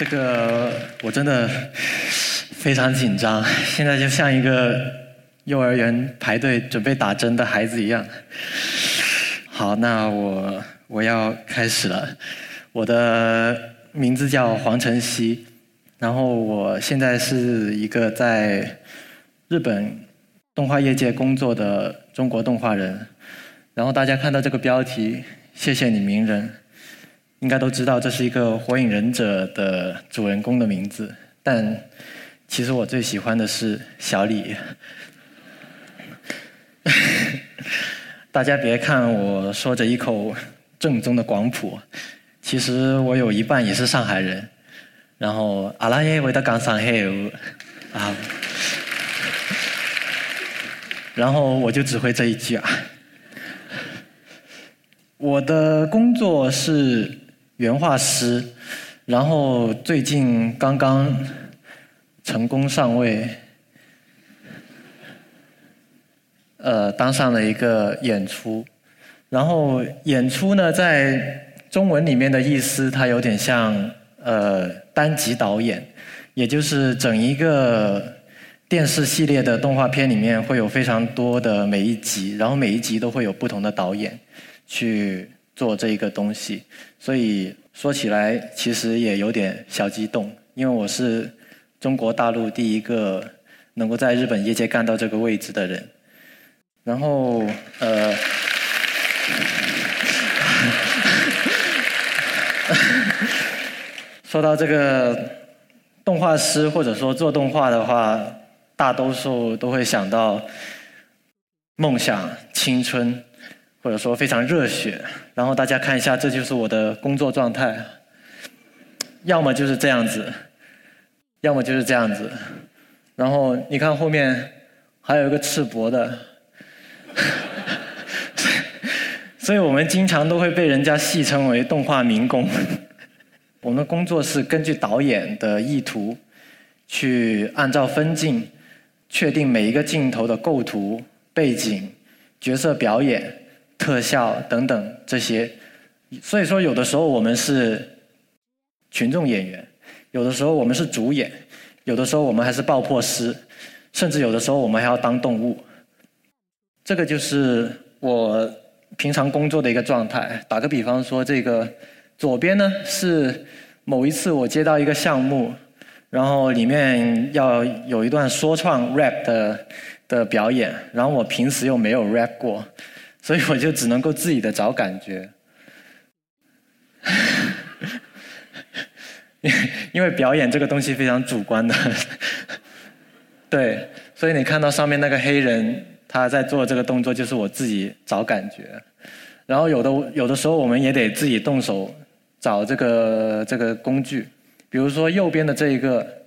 这个我真的非常紧张，现在就像一个幼儿园排队准备打针的孩子一样。好，那我我要开始了。我的名字叫黄晨曦，然后我现在是一个在日本动画业界工作的中国动画人。然后大家看到这个标题，谢谢你鸣人。应该都知道这是一个《火影忍者》的主人公的名字，但其实我最喜欢的是小李。大家别看我说着一口正宗的广普，其实我有一半也是上海人。然后阿拉耶维的港上海啊，然后我就只会这一句啊。我的工作是。原画师，然后最近刚刚成功上位，呃，当上了一个演出。然后演出呢，在中文里面的意思，它有点像呃单集导演，也就是整一个电视系列的动画片里面会有非常多的每一集，然后每一集都会有不同的导演去。做这一个东西，所以说起来其实也有点小激动，因为我是中国大陆第一个能够在日本业界干到这个位置的人。然后，呃，说到这个动画师或者说做动画的话，大多数都会想到梦想、青春。或者说非常热血，然后大家看一下，这就是我的工作状态，要么就是这样子，要么就是这样子，然后你看后面还有一个赤膊的，所以我们经常都会被人家戏称为动画民工。我们的工作是根据导演的意图，去按照分镜确定每一个镜头的构图、背景、角色表演。特效等等这些，所以说有的时候我们是群众演员，有的时候我们是主演，有的时候我们还是爆破师，甚至有的时候我们还要当动物。这个就是我平常工作的一个状态。打个比方说，这个左边呢是某一次我接到一个项目，然后里面要有一段说唱 rap 的的表演，然后我平时又没有 rap 过。所以我就只能够自己的找感觉，因为表演这个东西非常主观的，对，所以你看到上面那个黑人他在做这个动作，就是我自己找感觉，然后有的有的时候我们也得自己动手找这个这个工具，比如说右边的这一个。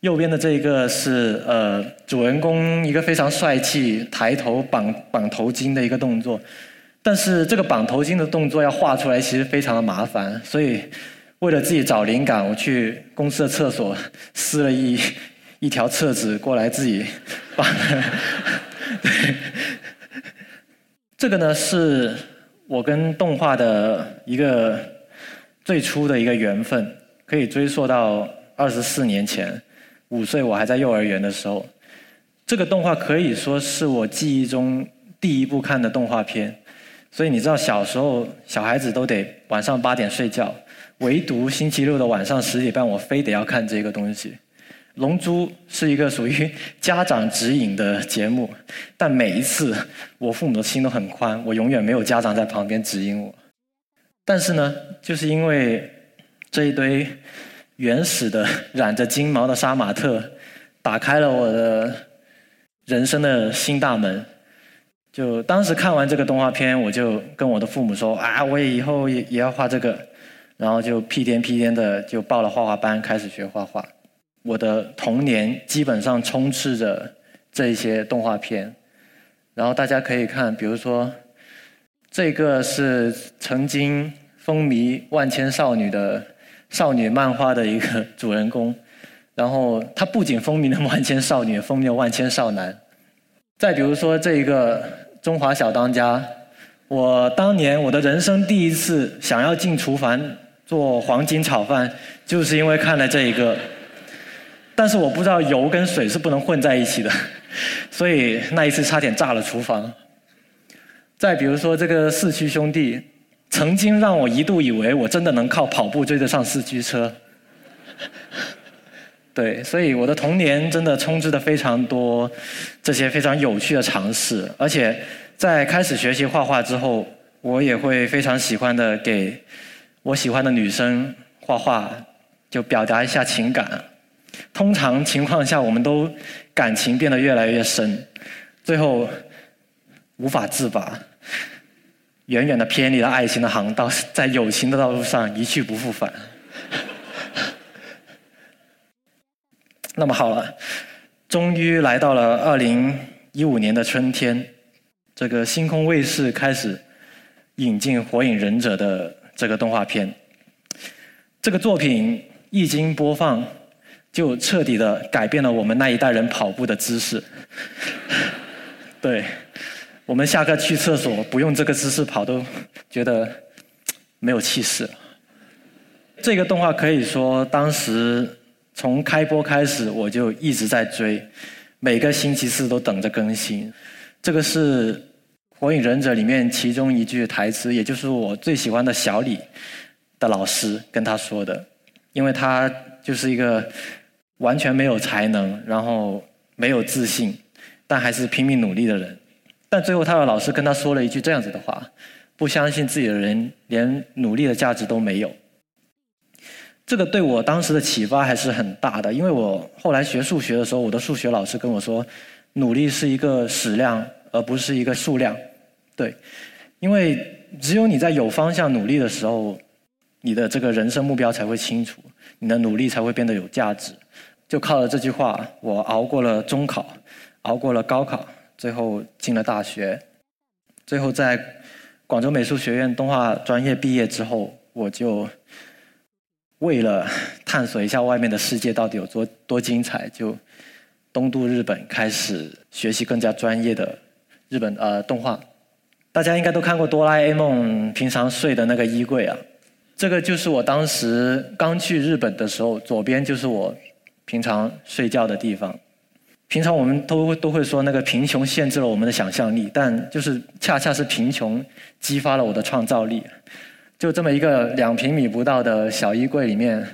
右边的这一个是呃主人公一个非常帅气抬头绑绑头巾的一个动作，但是这个绑头巾的动作要画出来其实非常的麻烦，所以为了自己找灵感，我去公司的厕所撕了一一条册子过来自己绑。对，这个呢是我跟动画的一个最初的一个缘分，可以追溯到二十四年前。五岁，我还在幼儿园的时候，这个动画可以说是我记忆中第一部看的动画片。所以你知道，小时候小孩子都得晚上八点睡觉，唯独星期六的晚上十点半，我非得要看这个东西。《龙珠》是一个属于家长指引的节目，但每一次我父母的心都很宽，我永远没有家长在旁边指引我。但是呢，就是因为这一堆。原始的染着金毛的杀马特，打开了我的人生的新大门。就当时看完这个动画片，我就跟我的父母说：“啊，我也以后也也要画这个。”然后就屁颠屁颠的就报了画画班，开始学画画。我的童年基本上充斥着这些动画片。然后大家可以看，比如说这个是曾经风靡万千少女的。少女漫画的一个主人公，然后他不仅风靡了万千少女，风靡了万千少男。再比如说这一个中华小当家，我当年我的人生第一次想要进厨房做黄金炒饭，就是因为看了这一个。但是我不知道油跟水是不能混在一起的，所以那一次差点炸了厨房。再比如说这个四驱兄弟，曾经让我一度以为我真的能靠跑步追得上四驱车。对，所以我的童年真的充斥的非常多这些非常有趣的尝试，而且在开始学习画画之后，我也会非常喜欢的给我喜欢的女生画画，就表达一下情感。通常情况下，我们都感情变得越来越深，最后无法自拔，远远的偏离了爱情的航道，在友情的道路上一去不复返。那么好了，终于来到了二零一五年的春天，这个星空卫视开始引进《火影忍者》的这个动画片，这个作品一经播放。就彻底的改变了我们那一代人跑步的姿势。对，我们下课去厕所不用这个姿势跑都觉得没有气势。这个动画可以说当时从开播开始我就一直在追，每个星期四都等着更新。这个是《火影忍者》里面其中一句台词，也就是我最喜欢的小李的老师跟他说的，因为他就是一个。完全没有才能，然后没有自信，但还是拼命努力的人。但最后他的老师跟他说了一句这样子的话：不相信自己的人，连努力的价值都没有。这个对我当时的启发还是很大的，因为我后来学数学的时候，我的数学老师跟我说，努力是一个矢量，而不是一个数量。对，因为只有你在有方向努力的时候，你的这个人生目标才会清楚，你的努力才会变得有价值。就靠着这句话，我熬过了中考，熬过了高考，最后进了大学。最后在广州美术学院动画专业毕业之后，我就为了探索一下外面的世界到底有多多精彩，就东渡日本，开始学习更加专业的日本呃动画。大家应该都看过哆啦 A 梦平常睡的那个衣柜啊，这个就是我当时刚去日本的时候，左边就是我。平常睡觉的地方，平常我们都都会说那个贫穷限制了我们的想象力，但就是恰恰是贫穷激发了我的创造力。就这么一个两平米不到的小衣柜里面，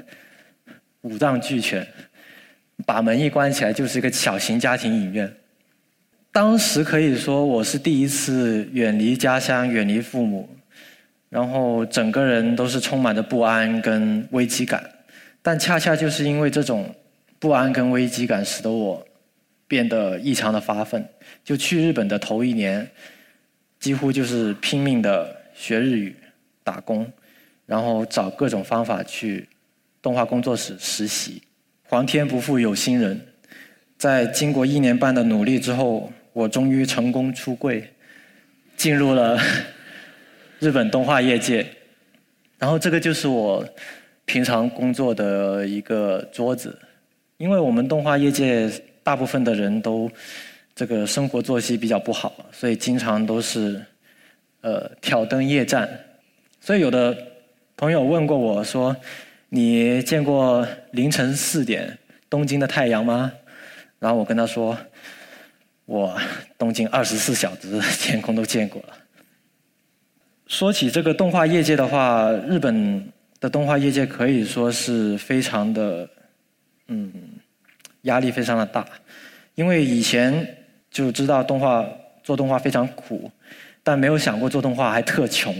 五脏俱全，把门一关起来就是一个小型家庭影院。当时可以说我是第一次远离家乡、远离父母，然后整个人都是充满着不安跟危机感，但恰恰就是因为这种。不安跟危机感使得我变得异常的发奋。就去日本的头一年，几乎就是拼命的学日语、打工，然后找各种方法去动画工作室实习。皇天不负有心人，在经过一年半的努力之后，我终于成功出柜，进入了 日本动画业界。然后这个就是我平常工作的一个桌子。因为我们动画业界大部分的人都这个生活作息比较不好，所以经常都是呃挑灯夜战。所以有的朋友问过我说：“你见过凌晨四点东京的太阳吗？”然后我跟他说：“我东京二十四小时天空都见过了。”说起这个动画业界的话，日本的动画业界可以说是非常的。嗯，压力非常的大，因为以前就知道动画做动画非常苦，但没有想过做动画还特穷，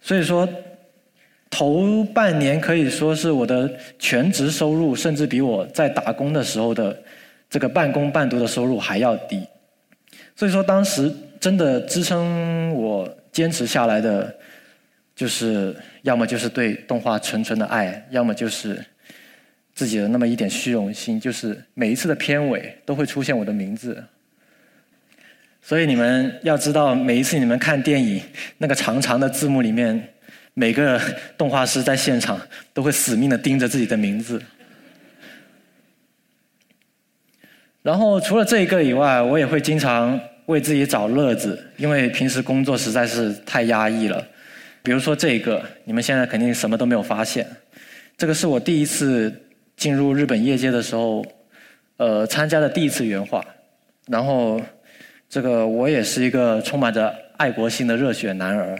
所以说头半年可以说是我的全职收入，甚至比我在打工的时候的这个半工半读的收入还要低，所以说当时真的支撑我坚持下来的，就是要么就是对动画纯纯的爱，要么就是。自己的那么一点虚荣心，就是每一次的片尾都会出现我的名字。所以你们要知道，每一次你们看电影，那个长长的字幕里面，每个动画师在现场都会死命的盯着自己的名字。然后除了这一个以外，我也会经常为自己找乐子，因为平时工作实在是太压抑了。比如说这个，你们现在肯定什么都没有发现。这个是我第一次进入日本业界的时候，呃，参加的第一次原画。然后，这个我也是一个充满着爱国心的热血男儿，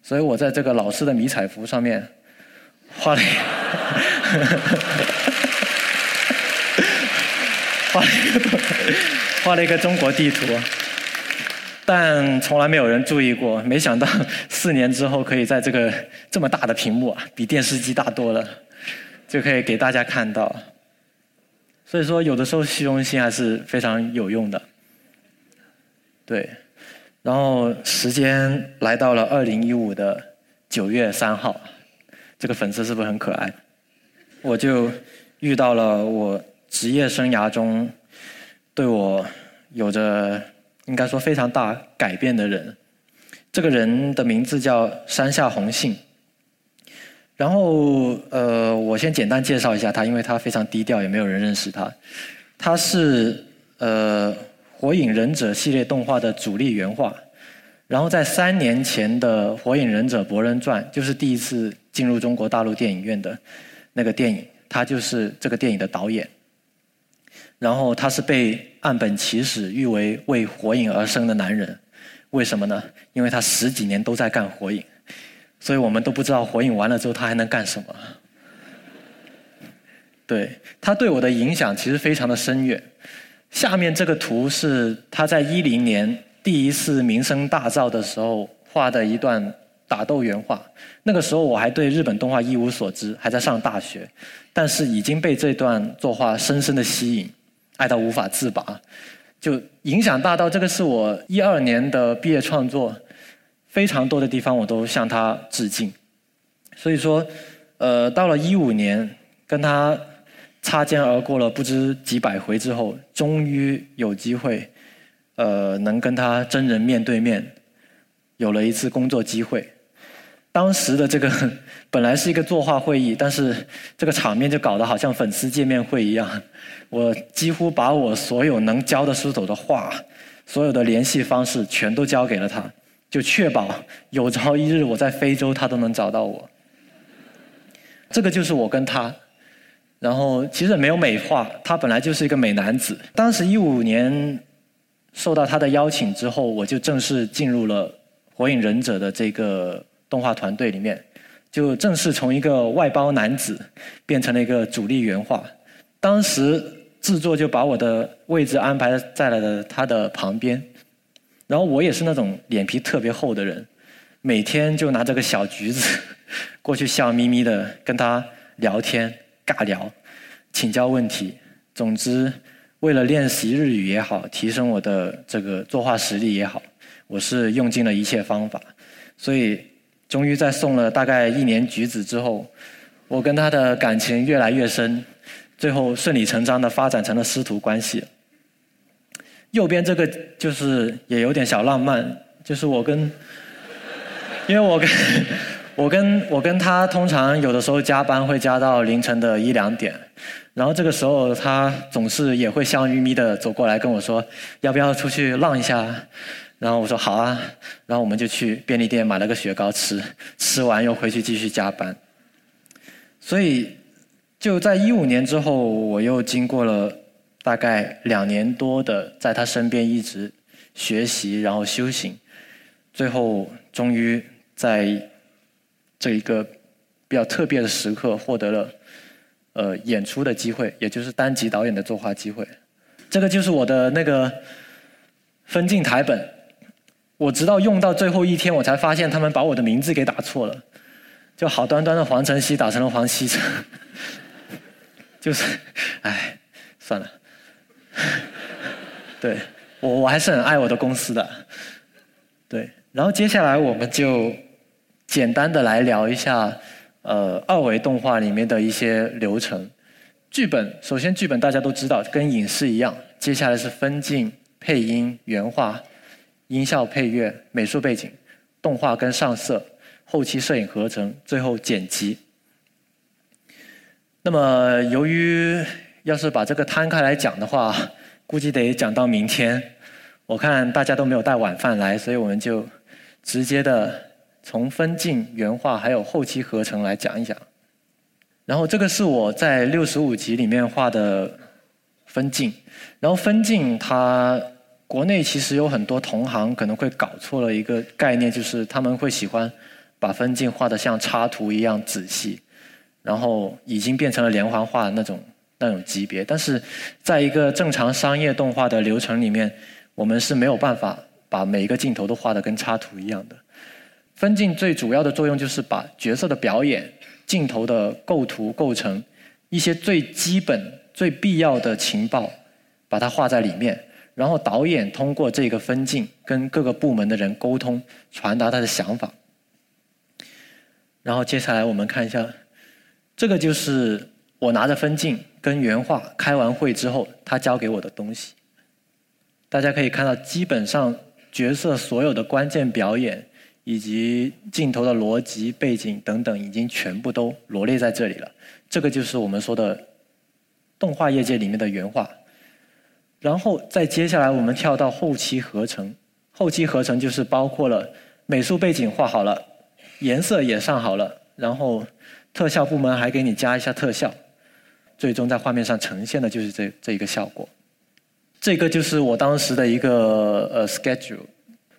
所以我在这个老师的迷彩服上面画了，画了一个 画了一个中国地图。但从来没有人注意过，没想到四年之后可以在这个这么大的屏幕啊，比电视机大多了，就可以给大家看到。所以说，有的时候虚荣心还是非常有用的。对，然后时间来到了二零一五的九月三号，这个粉丝是不是很可爱？我就遇到了我职业生涯中对我有着。应该说非常大改变的人，这个人的名字叫山下宏信。然后，呃，我先简单介绍一下他，因为他非常低调，也没有人认识他。他是呃《火影忍者》系列动画的主力原画，然后在三年前的《火影忍者博人传》，就是第一次进入中国大陆电影院的那个电影，他就是这个电影的导演。然后他是被岸本齐史誉为为火影而生的男人，为什么呢？因为他十几年都在干火影，所以我们都不知道火影完了之后他还能干什么。对他对我的影响其实非常的深远。下面这个图是他在一零年第一次名声大噪的时候画的一段打斗原画。那个时候我还对日本动画一无所知，还在上大学，但是已经被这段作画深深的吸引。爱到无法自拔，就影响大到这个是我一二年的毕业创作，非常多的地方我都向他致敬。所以说，呃，到了一五年跟他擦肩而过了不知几百回之后，终于有机会，呃，能跟他真人面对面，有了一次工作机会。当时的这个本来是一个作画会议，但是这个场面就搞得好像粉丝见面会一样。我几乎把我所有能教的书手的画，所有的联系方式全都交给了他，就确保有朝一日我在非洲他都能找到我。这个就是我跟他。然后其实没有美化，他本来就是一个美男子。当时一五年受到他的邀请之后，我就正式进入了《火影忍者》的这个。动画团队里面，就正式从一个外包男子变成了一个主力原画。当时制作就把我的位置安排在了他的旁边，然后我也是那种脸皮特别厚的人，每天就拿着个小橘子 过去笑眯眯的跟他聊天尬聊，请教问题。总之，为了练习日语也好，提升我的这个作画实力也好，我是用尽了一切方法，所以。终于在送了大概一年橘子之后，我跟他的感情越来越深，最后顺理成章的发展成了师徒关系。右边这个就是也有点小浪漫，就是我跟，因为我跟，我跟我跟他通常有的时候加班会加到凌晨的一两点，然后这个时候他总是也会笑眯眯的走过来跟我说，要不要出去浪一下？然后我说好啊，然后我们就去便利店买了个雪糕吃，吃完又回去继续加班。所以就在一五年之后，我又经过了大概两年多的在他身边一直学习，然后修行，最后终于在这一个比较特别的时刻获得了呃演出的机会，也就是单集导演的作画机会。这个就是我的那个分镜台本。我直到用到最后一天，我才发现他们把我的名字给打错了，就好端端的黄晨曦打成了黄西城，就是，哎，算了，对我我还是很爱我的公司的，对，然后接下来我们就简单的来聊一下，呃，二维动画里面的一些流程，剧本，首先剧本大家都知道，跟影视一样，接下来是分镜、配音、原画。音效、配乐、美术背景、动画跟上色、后期摄影合成，最后剪辑。那么，由于要是把这个摊开来讲的话，估计得讲到明天。我看大家都没有带晚饭来，所以我们就直接的从分镜、原画还有后期合成来讲一讲。然后这个是我在六十五集里面画的分镜，然后分镜它国内其实有很多同行可能会搞错了一个概念，就是他们会喜欢把分镜画的像插图一样仔细，然后已经变成了连环画的那种那种级别。但是在一个正常商业动画的流程里面，我们是没有办法把每一个镜头都画的跟插图一样的。分镜最主要的作用就是把角色的表演。镜头的构图构成，一些最基本、最必要的情报，把它画在里面。然后导演通过这个分镜跟各个部门的人沟通，传达他的想法。然后接下来我们看一下，这个就是我拿着分镜跟原画开完会之后，他交给我的东西。大家可以看到，基本上角色所有的关键表演。以及镜头的逻辑、背景等等，已经全部都罗列在这里了。这个就是我们说的动画业界里面的原画。然后再接下来，我们跳到后期合成。后期合成就是包括了美术背景画好了，颜色也上好了，然后特效部门还给你加一下特效，最终在画面上呈现的就是这这一个效果。这个就是我当时的一个呃 schedule，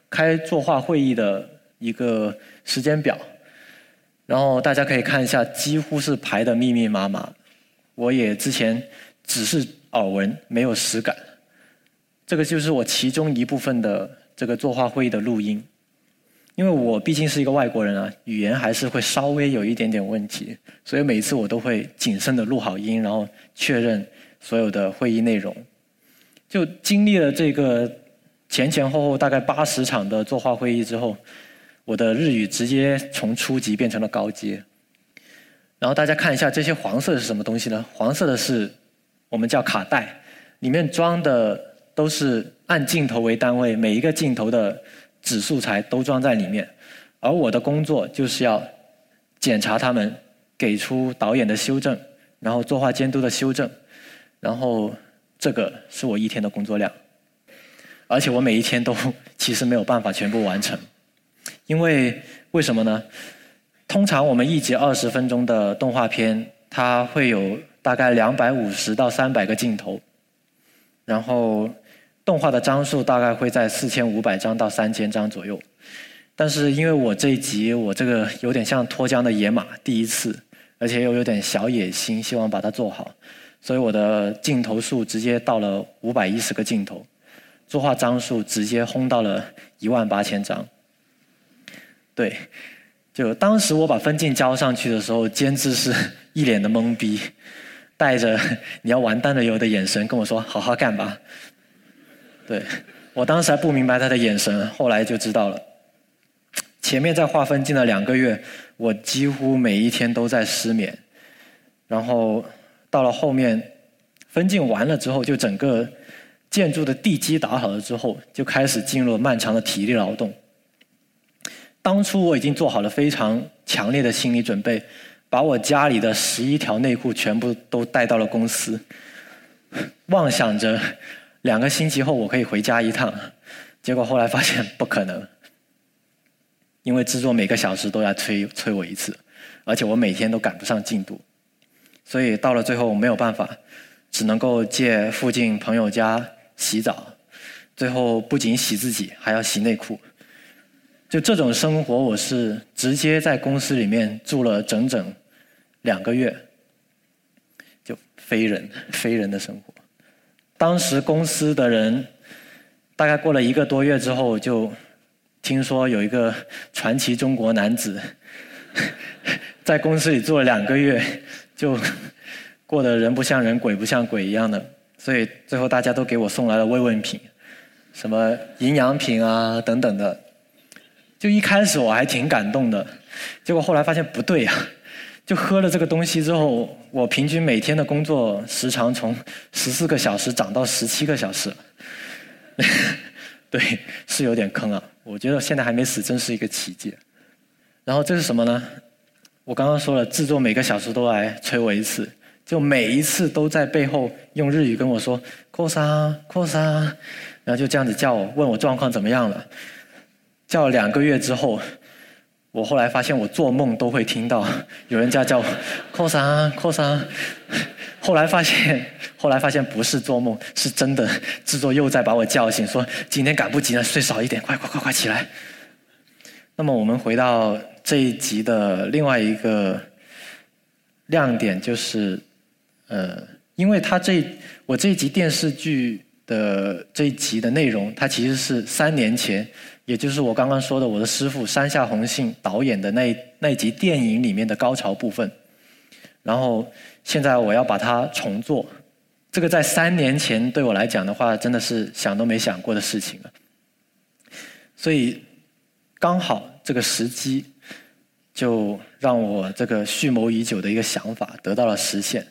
开作画会议的。一个时间表，然后大家可以看一下，几乎是排的密密麻麻。我也之前只是耳闻，没有实感。这个就是我其中一部分的这个作画会议的录音，因为我毕竟是一个外国人啊，语言还是会稍微有一点点问题，所以每次我都会谨慎的录好音，然后确认所有的会议内容。就经历了这个前前后后大概八十场的作画会议之后。我的日语直接从初级变成了高阶，然后大家看一下这些黄色的是什么东西呢？黄色的是我们叫卡带，里面装的都是按镜头为单位，每一个镜头的纸素材都装在里面，而我的工作就是要检查他们，给出导演的修正，然后作画监督的修正，然后这个是我一天的工作量，而且我每一天都 其实没有办法全部完成。因为为什么呢？通常我们一集二十分钟的动画片，它会有大概两百五十到三百个镜头，然后动画的张数大概会在四千五百张到三千张左右。但是因为我这一集我这个有点像脱缰的野马，第一次，而且又有点小野心，希望把它做好，所以我的镜头数直接到了五百一十个镜头，作画张数直接轰到了一万八千张。对，就当时我把分镜交上去的时候，监制是 一脸的懵逼，带着你要完蛋了有的眼神跟我说：“好好干吧。”对我当时还不明白他的眼神，后来就知道了。前面在划分镜的两个月，我几乎每一天都在失眠，然后到了后面分镜完了之后，就整个建筑的地基打好了之后，就开始进入漫长的体力劳动。当初我已经做好了非常强烈的心理准备，把我家里的十一条内裤全部都带到了公司，妄想着两个星期后我可以回家一趟。结果后来发现 不可能，因为制作每个小时都要催催我一次，而且我每天都赶不上进度，所以到了最后没有办法，只能够借附近朋友家洗澡，最后不仅洗自己，还要洗内裤。就这种生活，我是直接在公司里面住了整整两个月，就非人非人的生活。当时公司的人大概过了一个多月之后，就听说有一个传奇中国男子 在公司里住了两个月，就过得人不像人鬼不像鬼一样的，所以最后大家都给我送来了慰问品，什么营养品啊等等的。就一开始我还挺感动的，结果后来发现不对呀，就喝了这个东西之后，我平均每天的工作时长从十四个小时涨到十七个小时，对，是有点坑啊。我觉得现在还没死，真是一个奇迹。然后这是什么呢？我刚刚说了，制作每个小时都来催我一次，就每一次都在背后用日语跟我说“扩散，扩散”，然后就这样子叫我，问我状况怎么样了。叫了两个月之后，我后来发现我做梦都会听到有人家叫扣三扣三，后来发现后来发现不是做梦，是真的，制作又在把我叫醒，说今天赶不及了，睡少一点，快快快快起来。那么我们回到这一集的另外一个亮点就是，呃，因为他这我这一集电视剧的这一集的内容，它其实是三年前。也就是我刚刚说的，我的师傅山下宏信导演的那那集电影里面的高潮部分，然后现在我要把它重做，这个在三年前对我来讲的话，真的是想都没想过的事情了。所以刚好这个时机，就让我这个蓄谋已久的一个想法得到了实现。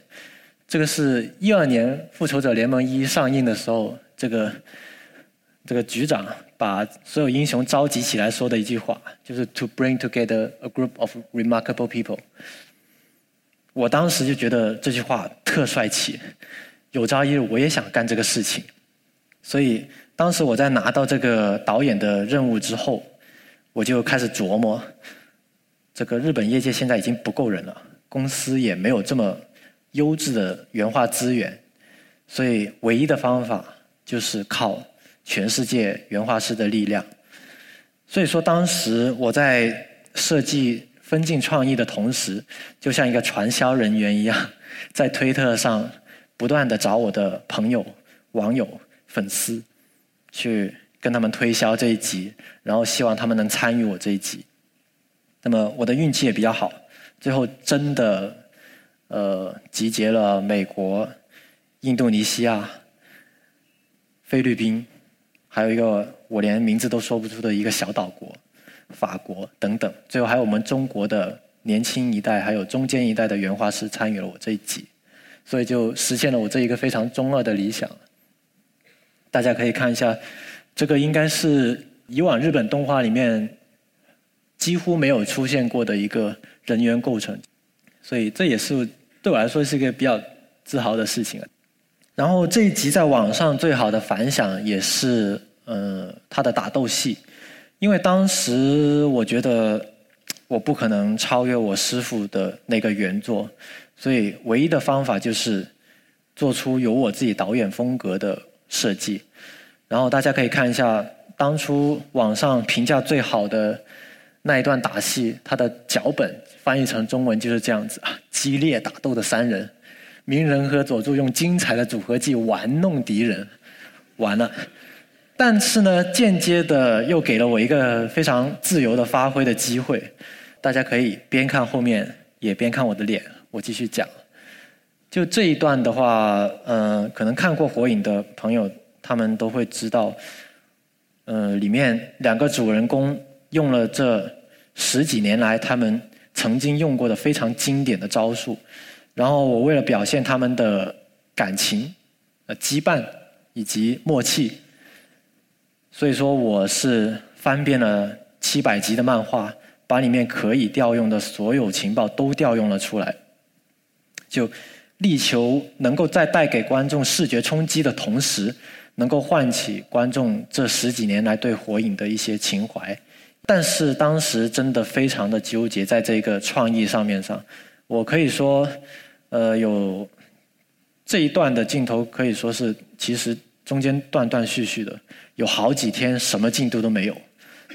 这个是一二年《复仇者联盟一》上映的时候，这个这个局长。把所有英雄召集起来说的一句话，就是 “to bring together a group of remarkable people”。我当时就觉得这句话特帅气，有朝一日我也想干这个事情。所以当时我在拿到这个导演的任务之后，我就开始琢磨，这个日本业界现在已经不够人了，公司也没有这么优质的原画资源，所以唯一的方法就是靠。全世界原画师的力量，所以说当时我在设计分镜创意的同时，就像一个传销人员一样，在推特上不断的找我的朋友、网友、粉丝，去跟他们推销这一集，然后希望他们能参与我这一集。那么我的运气也比较好，最后真的呃集结了美国、印度尼西亚、菲律宾。还有一个我连名字都说不出的一个小岛国，法国等等，最后还有我们中国的年轻一代，还有中间一代的原画师参与了我这一集，所以就实现了我这一个非常中二的理想。大家可以看一下，这个应该是以往日本动画里面几乎没有出现过的一个人员构成，所以这也是对我来说是一个比较自豪的事情了。然后这一集在网上最好的反响也是。呃，他的打斗戏，因为当时我觉得我不可能超越我师傅的那个原作，所以唯一的方法就是做出有我自己导演风格的设计。然后大家可以看一下当初网上评价最好的那一段打戏，它的脚本翻译成中文就是这样子啊：激烈打斗的三人，鸣人和佐助用精彩的组合技玩弄敌人，完了。但是呢，间接的又给了我一个非常自由的发挥的机会。大家可以边看后面，也边看我的脸，我继续讲。就这一段的话，呃，可能看过《火影》的朋友，他们都会知道，呃，里面两个主人公用了这十几年来他们曾经用过的非常经典的招数，然后我为了表现他们的感情、呃羁绊以及默契。所以说，我是翻遍了七百集的漫画，把里面可以调用的所有情报都调用了出来，就力求能够在带给观众视觉冲击的同时，能够唤起观众这十几年来对火影的一些情怀。但是当时真的非常的纠结在这个创意上面上，我可以说，呃，有这一段的镜头可以说是其实中间断断续续的。有好几天什么进度都没有，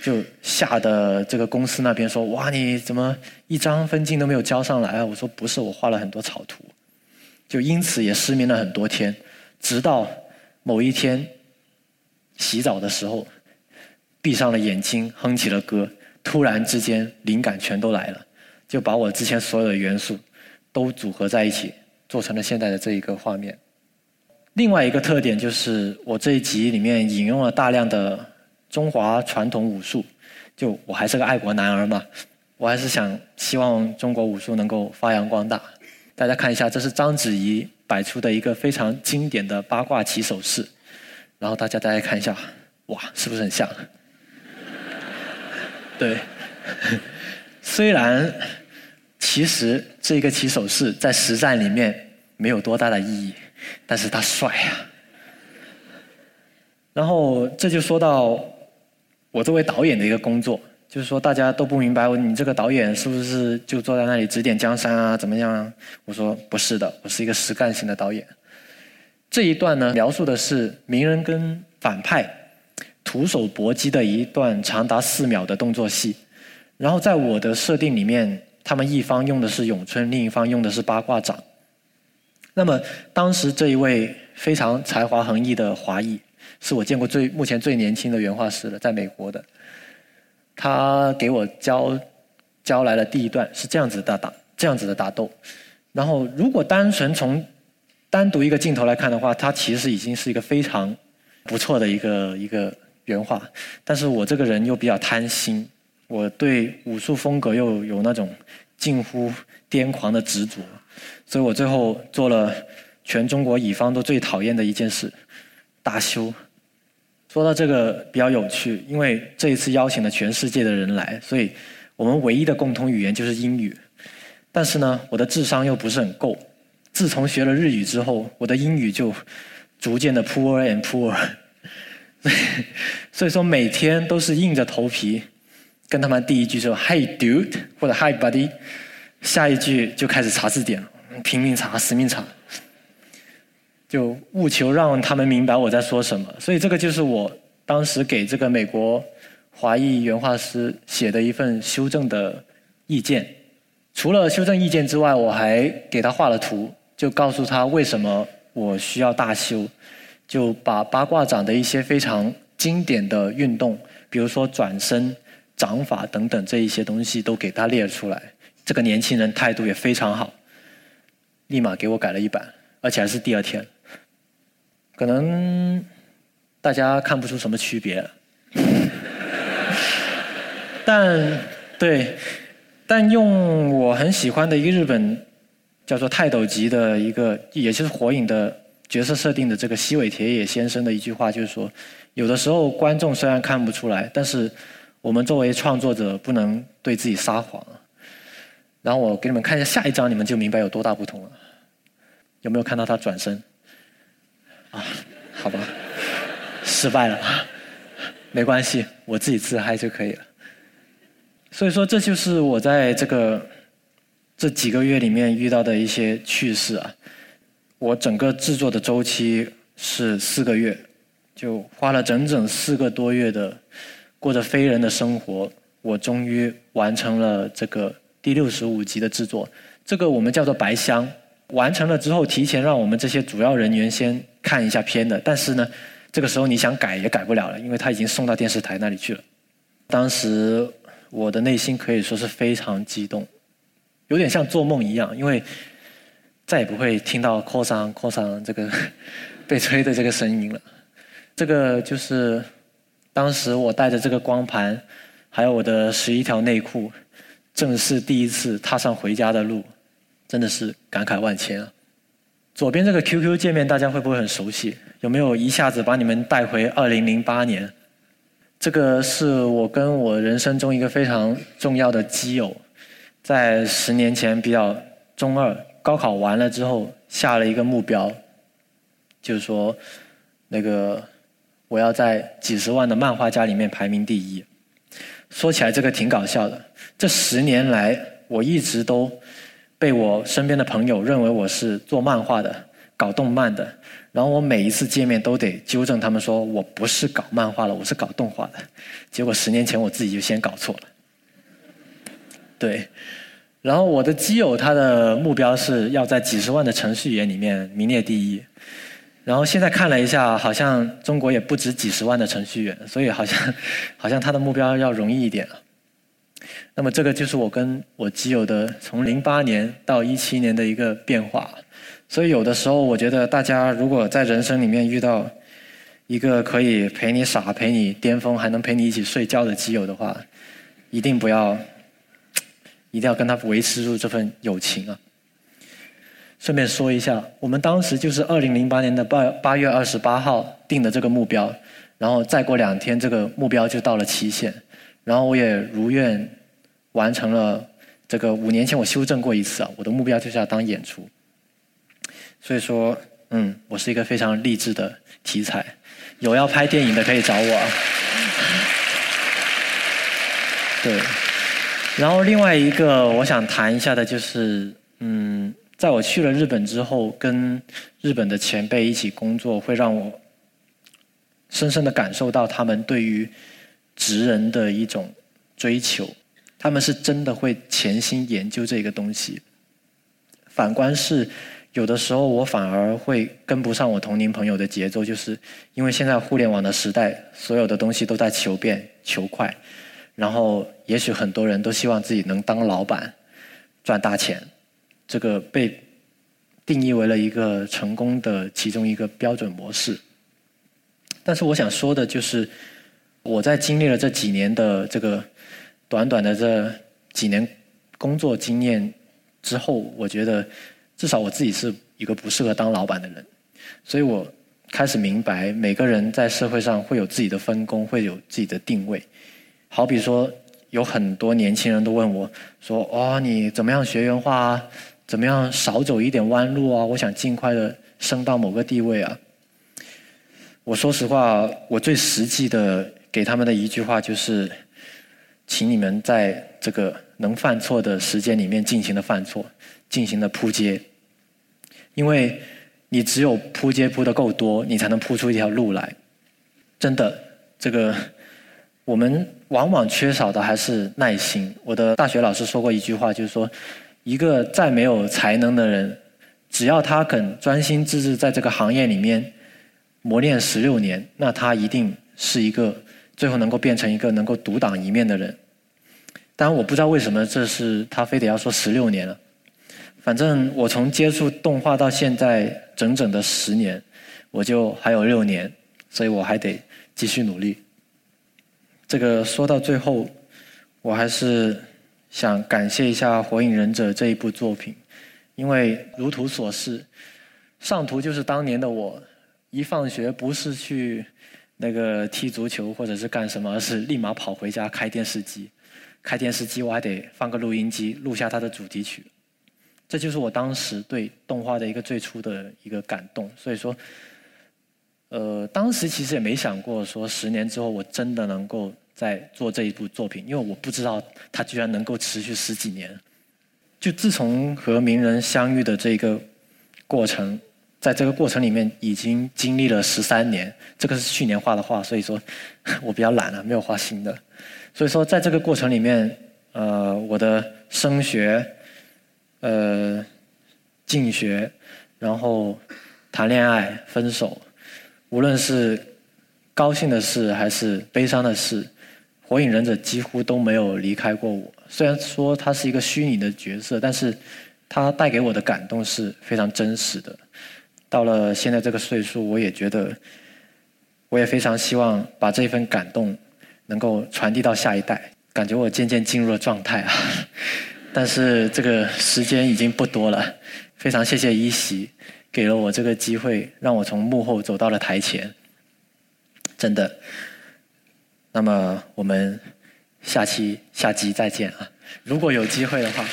就吓得这个公司那边说：“哇，你怎么一张分镜都没有交上来啊？”我说：“不是，我画了很多草图。”就因此也失眠了很多天，直到某一天洗澡的时候，闭上了眼睛哼起了歌，突然之间灵感全都来了，就把我之前所有的元素都组合在一起，做成了现在的这一个画面。另外一个特点就是，我这一集里面引用了大量的中华传统武术。就我还是个爱国男儿嘛，我还是想希望中国武术能够发扬光大。大家看一下，这是章子怡摆出的一个非常经典的八卦起手势。然后大家大家看一下，哇，是不是很像？对，虽然其实这个起手式在实战里面没有多大的意义。但是他帅呀，然后这就说到我作为导演的一个工作，就是说大家都不明白你这个导演是不是就坐在那里指点江山啊，怎么样啊？我说不是的，我是一个实干型的导演。这一段呢，描述的是鸣人跟反派徒手搏击的一段长达四秒的动作戏。然后在我的设定里面，他们一方用的是咏春，另一方用的是八卦掌。那么当时这一位非常才华横溢的华裔。是我见过最目前最年轻的原画师了，在美国的。他给我教教来了第一段是这样子的打这样子的打斗，然后如果单纯从单独一个镜头来看的话，他其实已经是一个非常不错的一个一个原画。但是我这个人又比较贪心，我对武术风格又有那种近乎癫狂的执着，所以我最后做了全中国乙方都最讨厌的一件事——大修。说到这个比较有趣，因为这一次邀请了全世界的人来，所以我们唯一的共同语言就是英语。但是呢，我的智商又不是很够。自从学了日语之后，我的英语就逐渐的 poor and poor。所以说每天都是硬着头皮跟他们第一句说 “Hey dude” 或者 “Hi buddy”，下一句就开始查字典，拼命查，死命查。就务求让他们明白我在说什么，所以这个就是我当时给这个美国华裔原画师写的一份修正的意见。除了修正意见之外，我还给他画了图，就告诉他为什么我需要大修，就把八卦掌的一些非常经典的运动，比如说转身、掌法等等这一些东西都给他列出来。这个年轻人态度也非常好，立马给我改了一版，而且还是第二天。可能大家看不出什么区别，但对，但用我很喜欢的一个日本叫做泰斗级的一个，也就是火影的角色设定的这个西尾铁野先生的一句话，就是说，有的时候观众虽然看不出来，但是我们作为创作者不能对自己撒谎。然后我给你们看一下下一张，你们就明白有多大不同了。有没有看到他转身？啊，好吧，失败了，没关系，我自己自嗨就可以了。所以说，这就是我在这个这几个月里面遇到的一些趣事啊。我整个制作的周期是四个月，就花了整整四个多月的过着非人的生活，我终于完成了这个第六十五集的制作。这个我们叫做白箱。完成了之后，提前让我们这些主要人员先看一下片的。但是呢，这个时候你想改也改不了了，因为他已经送到电视台那里去了。当时我的内心可以说是非常激动，有点像做梦一样，因为再也不会听到 cos 扩 cos 这个 被吹的这个声音了。这个就是当时我带着这个光盘，还有我的十一条内裤，正式第一次踏上回家的路。真的是感慨万千啊！左边这个 QQ 界面大家会不会很熟悉？有没有一下子把你们带回二零零八年？这个是我跟我人生中一个非常重要的基友，在十年前比较中二，高考完了之后下了一个目标，就是说那个我要在几十万的漫画家里面排名第一。说起来这个挺搞笑的，这十年来我一直都。被我身边的朋友认为我是做漫画的、搞动漫的，然后我每一次见面都得纠正他们说我不是搞漫画了，我是搞动画的。结果十年前我自己就先搞错了。对，然后我的基友他的目标是要在几十万的程序员里面名列第一，然后现在看了一下，好像中国也不止几十万的程序员，所以好像 好像他的目标要容易一点啊。那么这个就是我跟我基友的从零八年到一七年的一个变化，所以有的时候我觉得大家如果在人生里面遇到一个可以陪你傻、陪你巅峰，还能陪你一起睡觉的基友的话，一定不要，一定要跟他维持住这份友情啊！顺便说一下，我们当时就是二零零八年的八八月二十八号定的这个目标，然后再过两天这个目标就到了期限。然后我也如愿完成了这个五年前我修正过一次啊，我的目标就是要当演出。所以说，嗯，我是一个非常励志的题材，有要拍电影的可以找我啊。对。然后另外一个我想谈一下的就是，嗯，在我去了日本之后，跟日本的前辈一起工作，会让我深深的感受到他们对于职人的一种追求。他们是真的会潜心研究这个东西。反观是，有的时候我反而会跟不上我同龄朋友的节奏，就是因为现在互联网的时代，所有的东西都在求变求快，然后也许很多人都希望自己能当老板，赚大钱，这个被定义为了一个成功的其中一个标准模式。但是我想说的就是，我在经历了这几年的这个。短短的这几年工作经验之后，我觉得至少我自己是一个不适合当老板的人，所以我开始明白，每个人在社会上会有自己的分工，会有自己的定位。好比说，有很多年轻人都问我说：“哦，你怎么样学员化啊？怎么样少走一点弯路啊？我想尽快的升到某个地位啊。”我说实话，我最实际的给他们的一句话就是。请你们在这个能犯错的时间里面尽情的犯错，尽情的扑街，因为你只有扑街扑的够多，你才能扑出一条路来。真的，这个我们往往缺少的还是耐心。我的大学老师说过一句话，就是说，一个再没有才能的人，只要他肯专心致志在这个行业里面磨练十六年，那他一定是一个。最后能够变成一个能够独当一面的人，当然我不知道为什么这是他非得要说十六年了。反正我从接触动画到现在整整的十年，我就还有六年，所以我还得继续努力。这个说到最后，我还是想感谢一下《火影忍者》这一部作品，因为如图所示，上图就是当年的我，一放学不是去。那个踢足球或者是干什么，而是立马跑回家开电视机，开电视机我还得放个录音机录下它的主题曲，这就是我当时对动画的一个最初的一个感动。所以说，呃，当时其实也没想过说十年之后我真的能够在做这一部作品，因为我不知道它居然能够持续十几年。就自从和鸣人相遇的这个过程。在这个过程里面，已经经历了十三年。这个是去年画的画，所以说 我比较懒了，没有画新的。所以说，在这个过程里面，呃，我的升学、呃，进学，然后谈恋爱、分手，无论是高兴的事还是悲伤的事，火影忍者几乎都没有离开过我。虽然说他是一个虚拟的角色，但是他带给我的感动是非常真实的。到了现在这个岁数，我也觉得，我也非常希望把这份感动能够传递到下一代。感觉我渐渐进入了状态啊，但是这个时间已经不多了。非常谢谢一席给了我这个机会，让我从幕后走到了台前。真的。那么我们下期下集再见啊！如果有机会的话。